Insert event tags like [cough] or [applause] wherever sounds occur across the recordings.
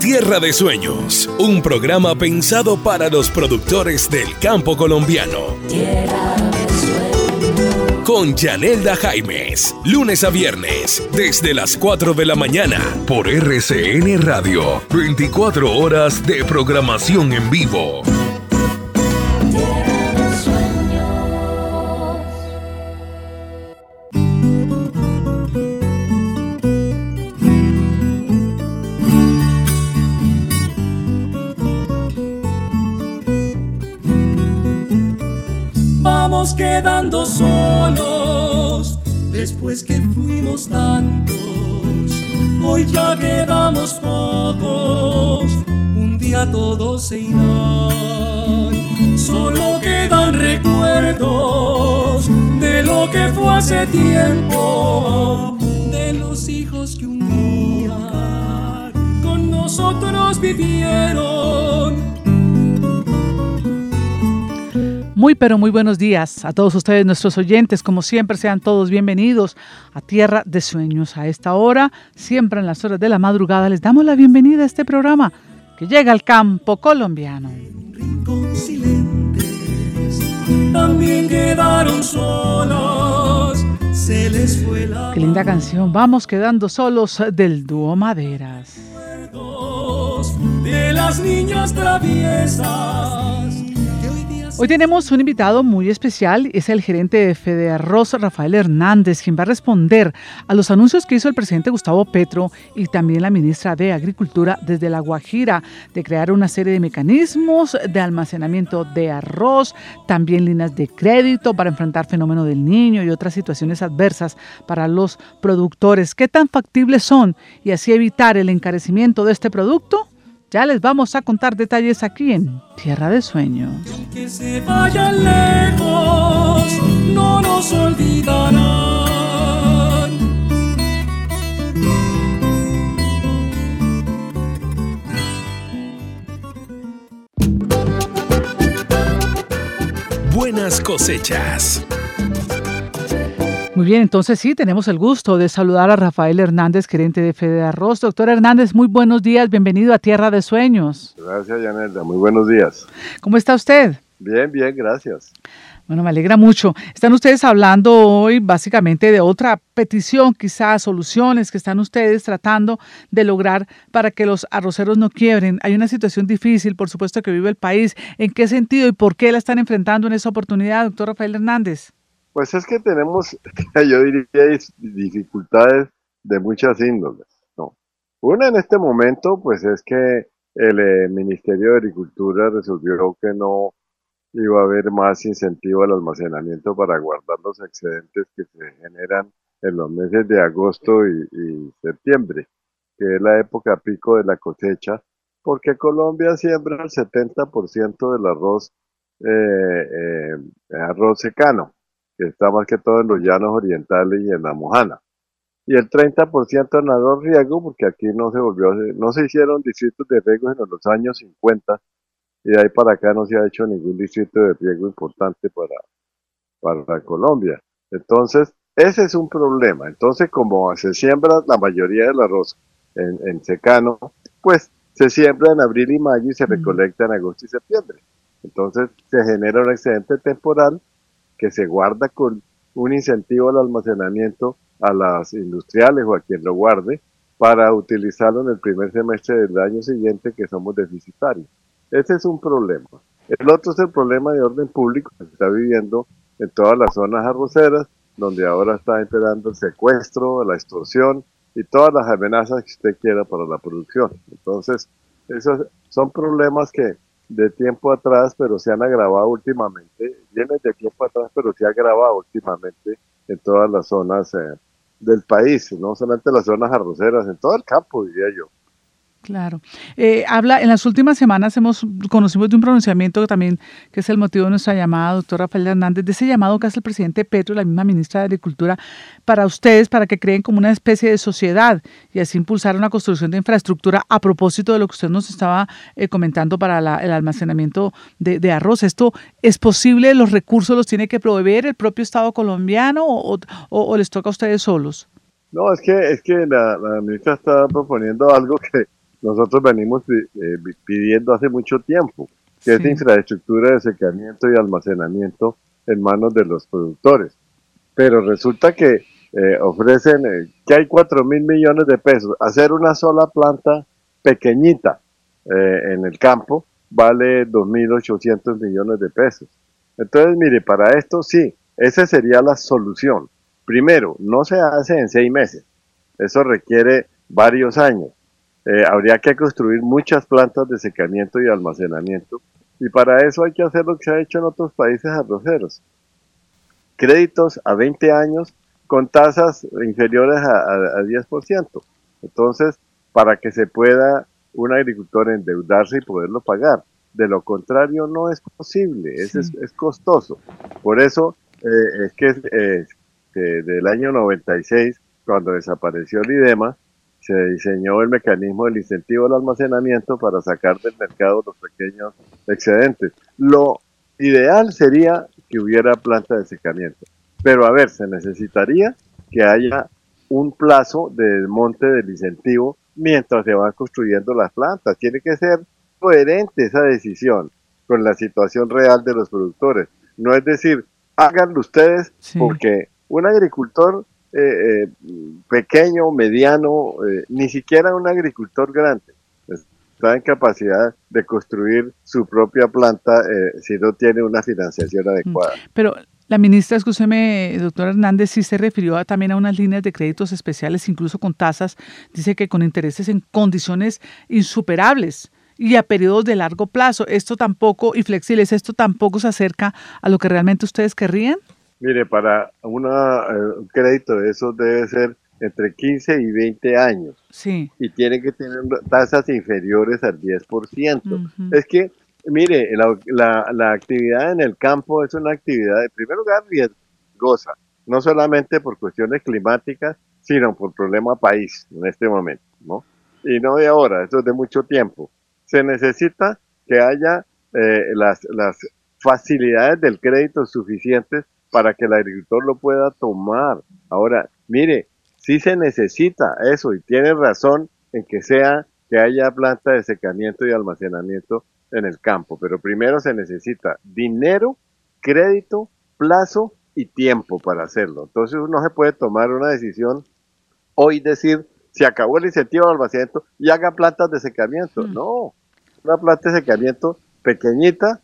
Tierra de Sueños, un programa pensado para los productores del campo colombiano. Tierra de Con Yanelda Jaimes, lunes a viernes, desde las 4 de la mañana, por RCN Radio, 24 horas de programación en vivo. Quedando solos después que fuimos tantos. Hoy ya quedamos pocos, un día todos se irán. Solo quedan recuerdos de lo que fue hace tiempo, de los hijos que un día con nosotros vivieron Muy pero muy buenos días a todos ustedes, nuestros oyentes. Como siempre, sean todos bienvenidos a Tierra de Sueños. A esta hora, siempre en las horas de la madrugada, les damos la bienvenida a este programa que llega al campo colombiano. También quedaron solos, se les fue la Qué linda canción, vamos quedando solos del dúo Maderas. De las niñas traviesas Hoy tenemos un invitado muy especial, es el gerente de Fede Arroz, Rafael Hernández, quien va a responder a los anuncios que hizo el presidente Gustavo Petro y también la ministra de Agricultura desde La Guajira, de crear una serie de mecanismos de almacenamiento de arroz, también líneas de crédito para enfrentar fenómeno del niño y otras situaciones adversas para los productores. ¿Qué tan factibles son y así evitar el encarecimiento de este producto? Ya les vamos a contar detalles aquí en Tierra de Sueños. Que se vayan lejos, no nos olvidarán. Buenas cosechas. Muy bien, entonces sí, tenemos el gusto de saludar a Rafael Hernández, gerente de Fede Arroz. Doctor Hernández, muy buenos días, bienvenido a Tierra de Sueños. Gracias, Yanelda, muy buenos días. ¿Cómo está usted? Bien, bien, gracias. Bueno, me alegra mucho. Están ustedes hablando hoy básicamente de otra petición, quizás soluciones que están ustedes tratando de lograr para que los arroceros no quiebren. Hay una situación difícil, por supuesto, que vive el país. ¿En qué sentido y por qué la están enfrentando en esa oportunidad, doctor Rafael Hernández? Pues es que tenemos, [laughs] yo diría, dificultades de muchas índoles. ¿no? Una en este momento, pues es que el eh, Ministerio de Agricultura resolvió que no iba a haber más incentivo al almacenamiento para guardar los excedentes que se generan en los meses de agosto y, septiembre, que es la época pico de la cosecha, porque Colombia siembra el 70% del arroz, eh, eh, arroz secano que está más que todo en los llanos orientales y en la Mojana. Y el 30% en la riego, porque aquí no se volvió, no se hicieron distritos de riego en los años 50, y de ahí para acá no se ha hecho ningún distrito de riego importante para, para Colombia. Entonces, ese es un problema. Entonces, como se siembra la mayoría del arroz en, en secano, pues se siembra en abril y mayo y se recolecta en agosto y septiembre. Entonces, se genera un excedente temporal que se guarda con un incentivo al almacenamiento a las industriales o a quien lo guarde para utilizarlo en el primer semestre del año siguiente que somos deficitarios. Ese es un problema. El otro es el problema de orden público que se está viviendo en todas las zonas arroceras, donde ahora está esperando el secuestro, la extorsión y todas las amenazas que usted quiera para la producción. Entonces, esos son problemas que de tiempo atrás, pero se han agravado últimamente, vienen de tiempo atrás, pero se ha agravado últimamente en todas las zonas eh, del país, no solamente las zonas arroceras, en todo el campo, diría yo. Claro. Eh, habla, en las últimas semanas hemos conocido de un pronunciamiento también, que es el motivo de nuestra llamada, doctor Rafael Hernández, de ese llamado que hace el presidente Petro, la misma ministra de Agricultura, para ustedes, para que creen como una especie de sociedad y así impulsar una construcción de infraestructura a propósito de lo que usted nos estaba eh, comentando para el almacenamiento de, arroz. ¿Esto es posible? ¿Los recursos los tiene que proveer el propio Estado colombiano o, les toca a ustedes solos? No, es que, es que la, la ministra está proponiendo algo que nosotros venimos eh, pidiendo hace mucho tiempo, que es infraestructura de secamiento y almacenamiento en manos de los productores. Pero resulta que eh, ofrecen eh, que hay 4 mil millones de pesos. Hacer una sola planta pequeñita en el campo vale 2.800 millones de pesos. Entonces, mire, para esto sí, esa sería la solución. Primero, no se hace en seis meses. Eso requiere varios años. Eh, habría que construir muchas plantas de secamiento y almacenamiento y para eso hay que hacer lo que se ha hecho en otros países arroceros. Créditos a 20 años con tasas inferiores a, 10%. Entonces, para que se pueda un agricultor endeudarse y poderlo pagar. De lo contrario, no es posible, es, es, costoso. Por eso eh, es que eh, del año 96, cuando desapareció el IDEMA, se diseñó el mecanismo del incentivo al almacenamiento para sacar del mercado los pequeños excedentes. Lo ideal sería que hubiera planta de secamiento. Pero a ver, se necesitaría que haya un plazo de monte del incentivo mientras se van construyendo las plantas. Tiene que ser coherente esa decisión con la situación real de los productores. No es decir, háganlo ustedes porque un agricultor eh, eh, pequeño, mediano, eh, ni siquiera un agricultor grande está en capacidad de construir su propia planta si no tiene una financiación adecuada. Pero la ministra, escúcheme, doctor Hernández, sí se refirió también a unas líneas de créditos especiales, incluso con tasas, dice que con intereses en condiciones insuperables y a periodos de largo plazo. Esto tampoco, y flexibles, esto tampoco se acerca a lo que realmente ustedes querrían. Mire, para una, eh, un crédito de eso debe ser entre 15 y 20 años. Sí. Y tiene que tener tasas inferiores al 10%. Es que, mire, la, la, actividad en el campo es una actividad, en primer lugar, riesgosa. No solamente por cuestiones climáticas, sino por problema país en este momento, ¿no? Y no de ahora, eso es de mucho tiempo. Se necesita que haya eh, las, las facilidades del crédito suficientes para que el agricultor lo pueda tomar. Ahora, mire, sí se necesita eso y tiene razón en que sea que haya planta de secamiento y almacenamiento en el campo, pero primero se necesita dinero, crédito, plazo y tiempo para hacerlo. Entonces uno se puede tomar una decisión hoy decir, se acabó el incentivo al almacenamiento y haga plantas de secamiento. Mm. No, una planta de secamiento pequeñita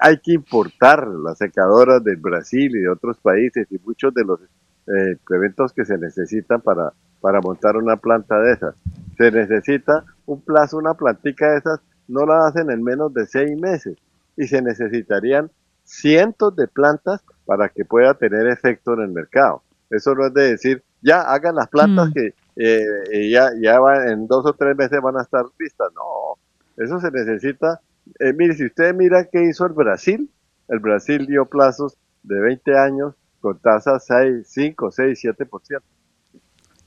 hay que importar las secadoras del Brasil y de otros países y muchos de los eh, eventos que se necesitan para, para montar una planta de esas. Se necesita un plazo, una plantica de esas, no la hacen en menos de seis meses y se necesitarían cientos de plantas para que pueda tener efecto en el mercado. Eso no es de decir, ya hagan las plantas mm. que eh, ya, ya en dos o tres meses van a estar listas. No, eso se necesita eh, mire, si usted mira qué hizo el Brasil, el Brasil dio plazos de 20 años con tasas 6, 5, 6, 7%.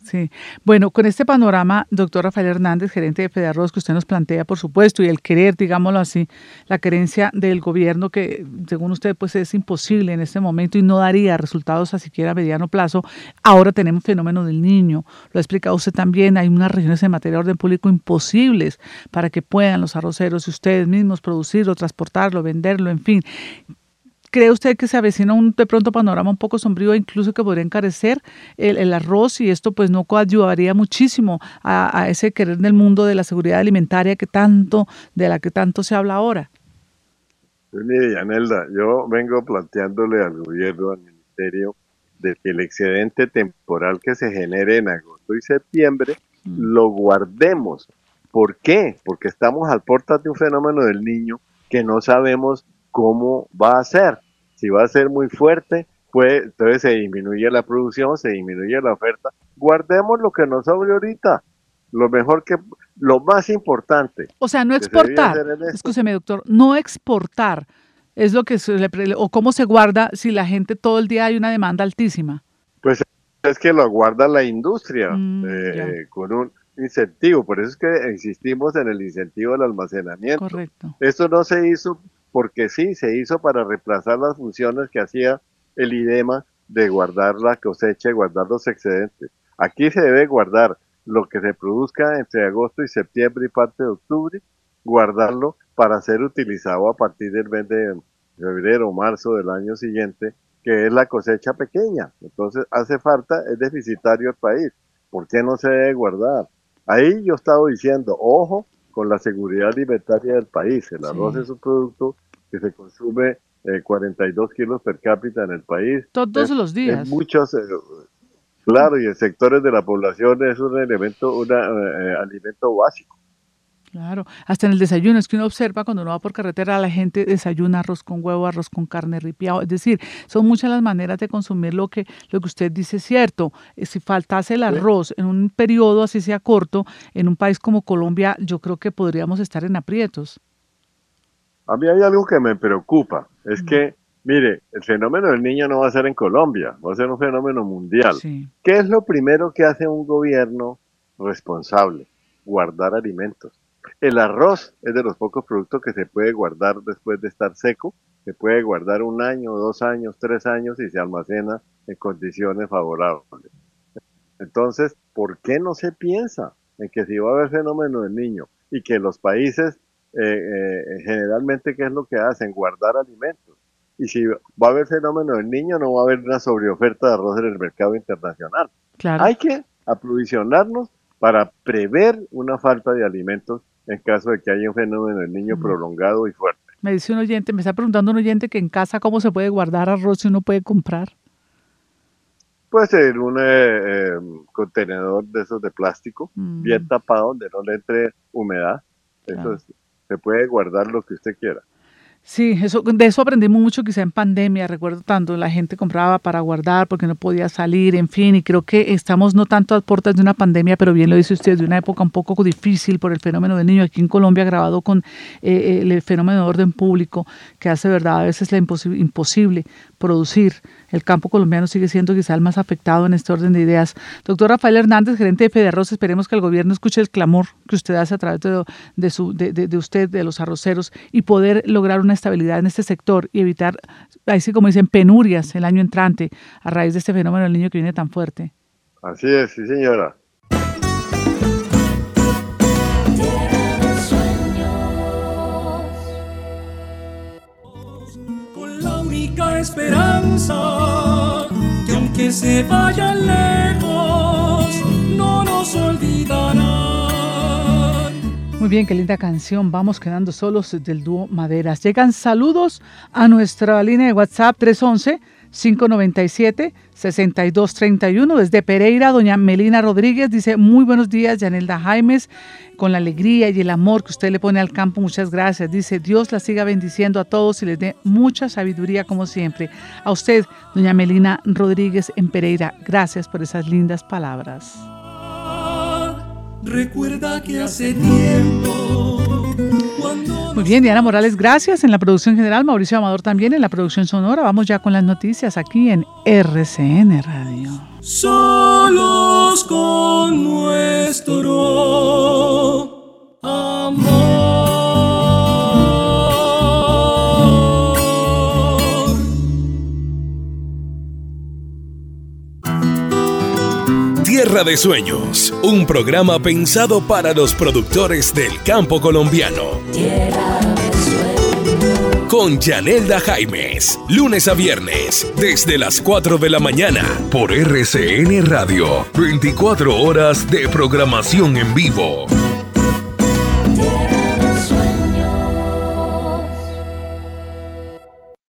Sí, bueno, con este panorama, doctor Rafael Hernández, gerente de Fedarroz, que usted nos plantea, por supuesto, y el querer, digámoslo así, la querencia del gobierno, que según usted, pues es imposible en este momento y no daría resultados a siquiera a mediano plazo. Ahora tenemos fenómeno del niño, lo ha explicado usted también, hay unas regiones en materia de orden público imposibles para que puedan los arroceros y ustedes mismos producirlo, transportarlo, venderlo, en fin. ¿Cree usted que se avecina un de pronto panorama un poco sombrío, incluso que podría encarecer el, arroz y esto pues no coadyuvaría muchísimo a, ese querer del mundo de la seguridad alimentaria que tanto, de la que tanto se habla ahora? Pues mire, Yanelda, yo vengo planteándole al gobierno, al ministerio, de que el excedente temporal que se genere en agosto y septiembre mm. lo guardemos. ¿Por qué? Porque estamos al portas de un fenómeno del niño que no sabemos cómo va a ser. Si va a ser muy fuerte, pues entonces se disminuye la producción, se disminuye la oferta. Guardemos lo que nos sobre ahorita. Lo mejor que, lo más importante. O sea, no exportar. Escúcheme, doctor, no exportar es lo que se le, o cómo se guarda si la gente todo el día hay una demanda altísima. Pues es que lo guarda la industria mm, eh, con un incentivo. Por eso es que insistimos en el incentivo al almacenamiento. Correcto. Esto no se hizo porque sí, se hizo para reemplazar las funciones que hacía el IDEMA de guardar la cosecha y guardar los excedentes. Aquí se debe guardar lo que se produzca entre agosto y septiembre y parte de octubre, guardarlo para ser utilizado a partir del mes de febrero o marzo del año siguiente, que es la cosecha pequeña. Entonces hace falta, es deficitario el país. ¿Por qué no se debe guardar? Ahí yo he estado diciendo, ojo con la seguridad alimentaria del país. El arroz es un producto que se consume 42 eh, kilos per cápita en el país. Todos los días. muchos, eh, claro, y en sectores de la población es un elemento, un eh, alimento básico. Claro, hasta en el desayuno es que uno observa cuando uno va por carretera, la gente desayuna arroz con huevo, arroz con carne ripiado, es decir, son muchas las maneras de consumir lo que, lo que usted dice es cierto. Eh, si faltase el arroz en un periodo así sea corto, en un país como Colombia, yo creo que podríamos estar en aprietos. A mí hay algo que me preocupa, es que, mire, el fenómeno del niño no va a ser en Colombia, va a ser un fenómeno mundial. ¿Qué es lo primero que hace un gobierno responsable? Guardar alimentos el arroz es de los pocos productos que se puede guardar después de estar seco. Se puede guardar un año, dos años, tres años y se almacena en condiciones favorables. Entonces, ¿por qué no se piensa en que si va a haber fenómeno del niño y que los países eh, eh, generalmente, ¿qué es lo que hacen? Guardar alimentos. Y si va a haber fenómeno del niño, no va a haber una sobreoferta de arroz en el mercado internacional. Hay que aprovisionarnos para prever una falta de alimentos en caso de que haya un fenómeno del niño prolongado y fuerte. Me dice un oyente, me está preguntando un oyente que en casa cómo se puede guardar arroz si uno puede comprar. Puede ser un eh, em, contenedor de esos de plástico, mm. bien tapado, donde no le entre humedad. Eso se puede guardar lo que usted quiera. Sí, eso, de eso aprendimos mucho quizá en pandemia, recuerdo tanto, la gente compraba para guardar porque no podía salir, en fin, y creo que estamos no tanto a puertas de una pandemia, pero bien lo dice usted, de una época un poco difícil por el fenómeno del niño. Aquí en Colombia, grabado con eh, el fenómeno de orden público, que hace verdad a veces la imposible producir el campo colombiano sigue siendo quizá el más afectado en este orden de ideas. Doctor Rafael Hernández, gerente de Federarroz, esperemos que el gobierno escuche el clamor que usted hace a través de, su, de, usted, de los arroceros, y poder lograr una estabilidad en este sector y evitar, ahí sí como dicen, penurias el año entrante a raíz de este fenómeno del niño que viene tan fuerte. Así es, sí señora. Esperanza, que aunque se vayan lejos, no nos olvidarán. Muy bien, qué linda canción. Vamos quedando solos del dúo Maderas. Llegan saludos a nuestra línea de WhatsApp 311. 597-6231. Desde Pereira, doña Melina Rodríguez dice, muy buenos días, Yanelda Jaimes con la alegría y el amor que usted le pone al campo. Muchas gracias. Dice, Dios la siga bendiciendo a todos y les dé mucha sabiduría como siempre. A usted, doña Melina Rodríguez en Pereira, gracias por esas lindas palabras. Recuerda que hace tiempo muy bien, Diana Morales, gracias. En la producción general, Mauricio Amador también en la producción sonora. Vamos ya con las noticias aquí en RCN Radio. Solos con nuestro Tierra de Sueños, un programa pensado para los productores del campo colombiano. Tierra de Con Yanelda Jaimes, lunes a viernes, desde las 4 de la mañana, por RCN Radio, 24 horas de programación en vivo.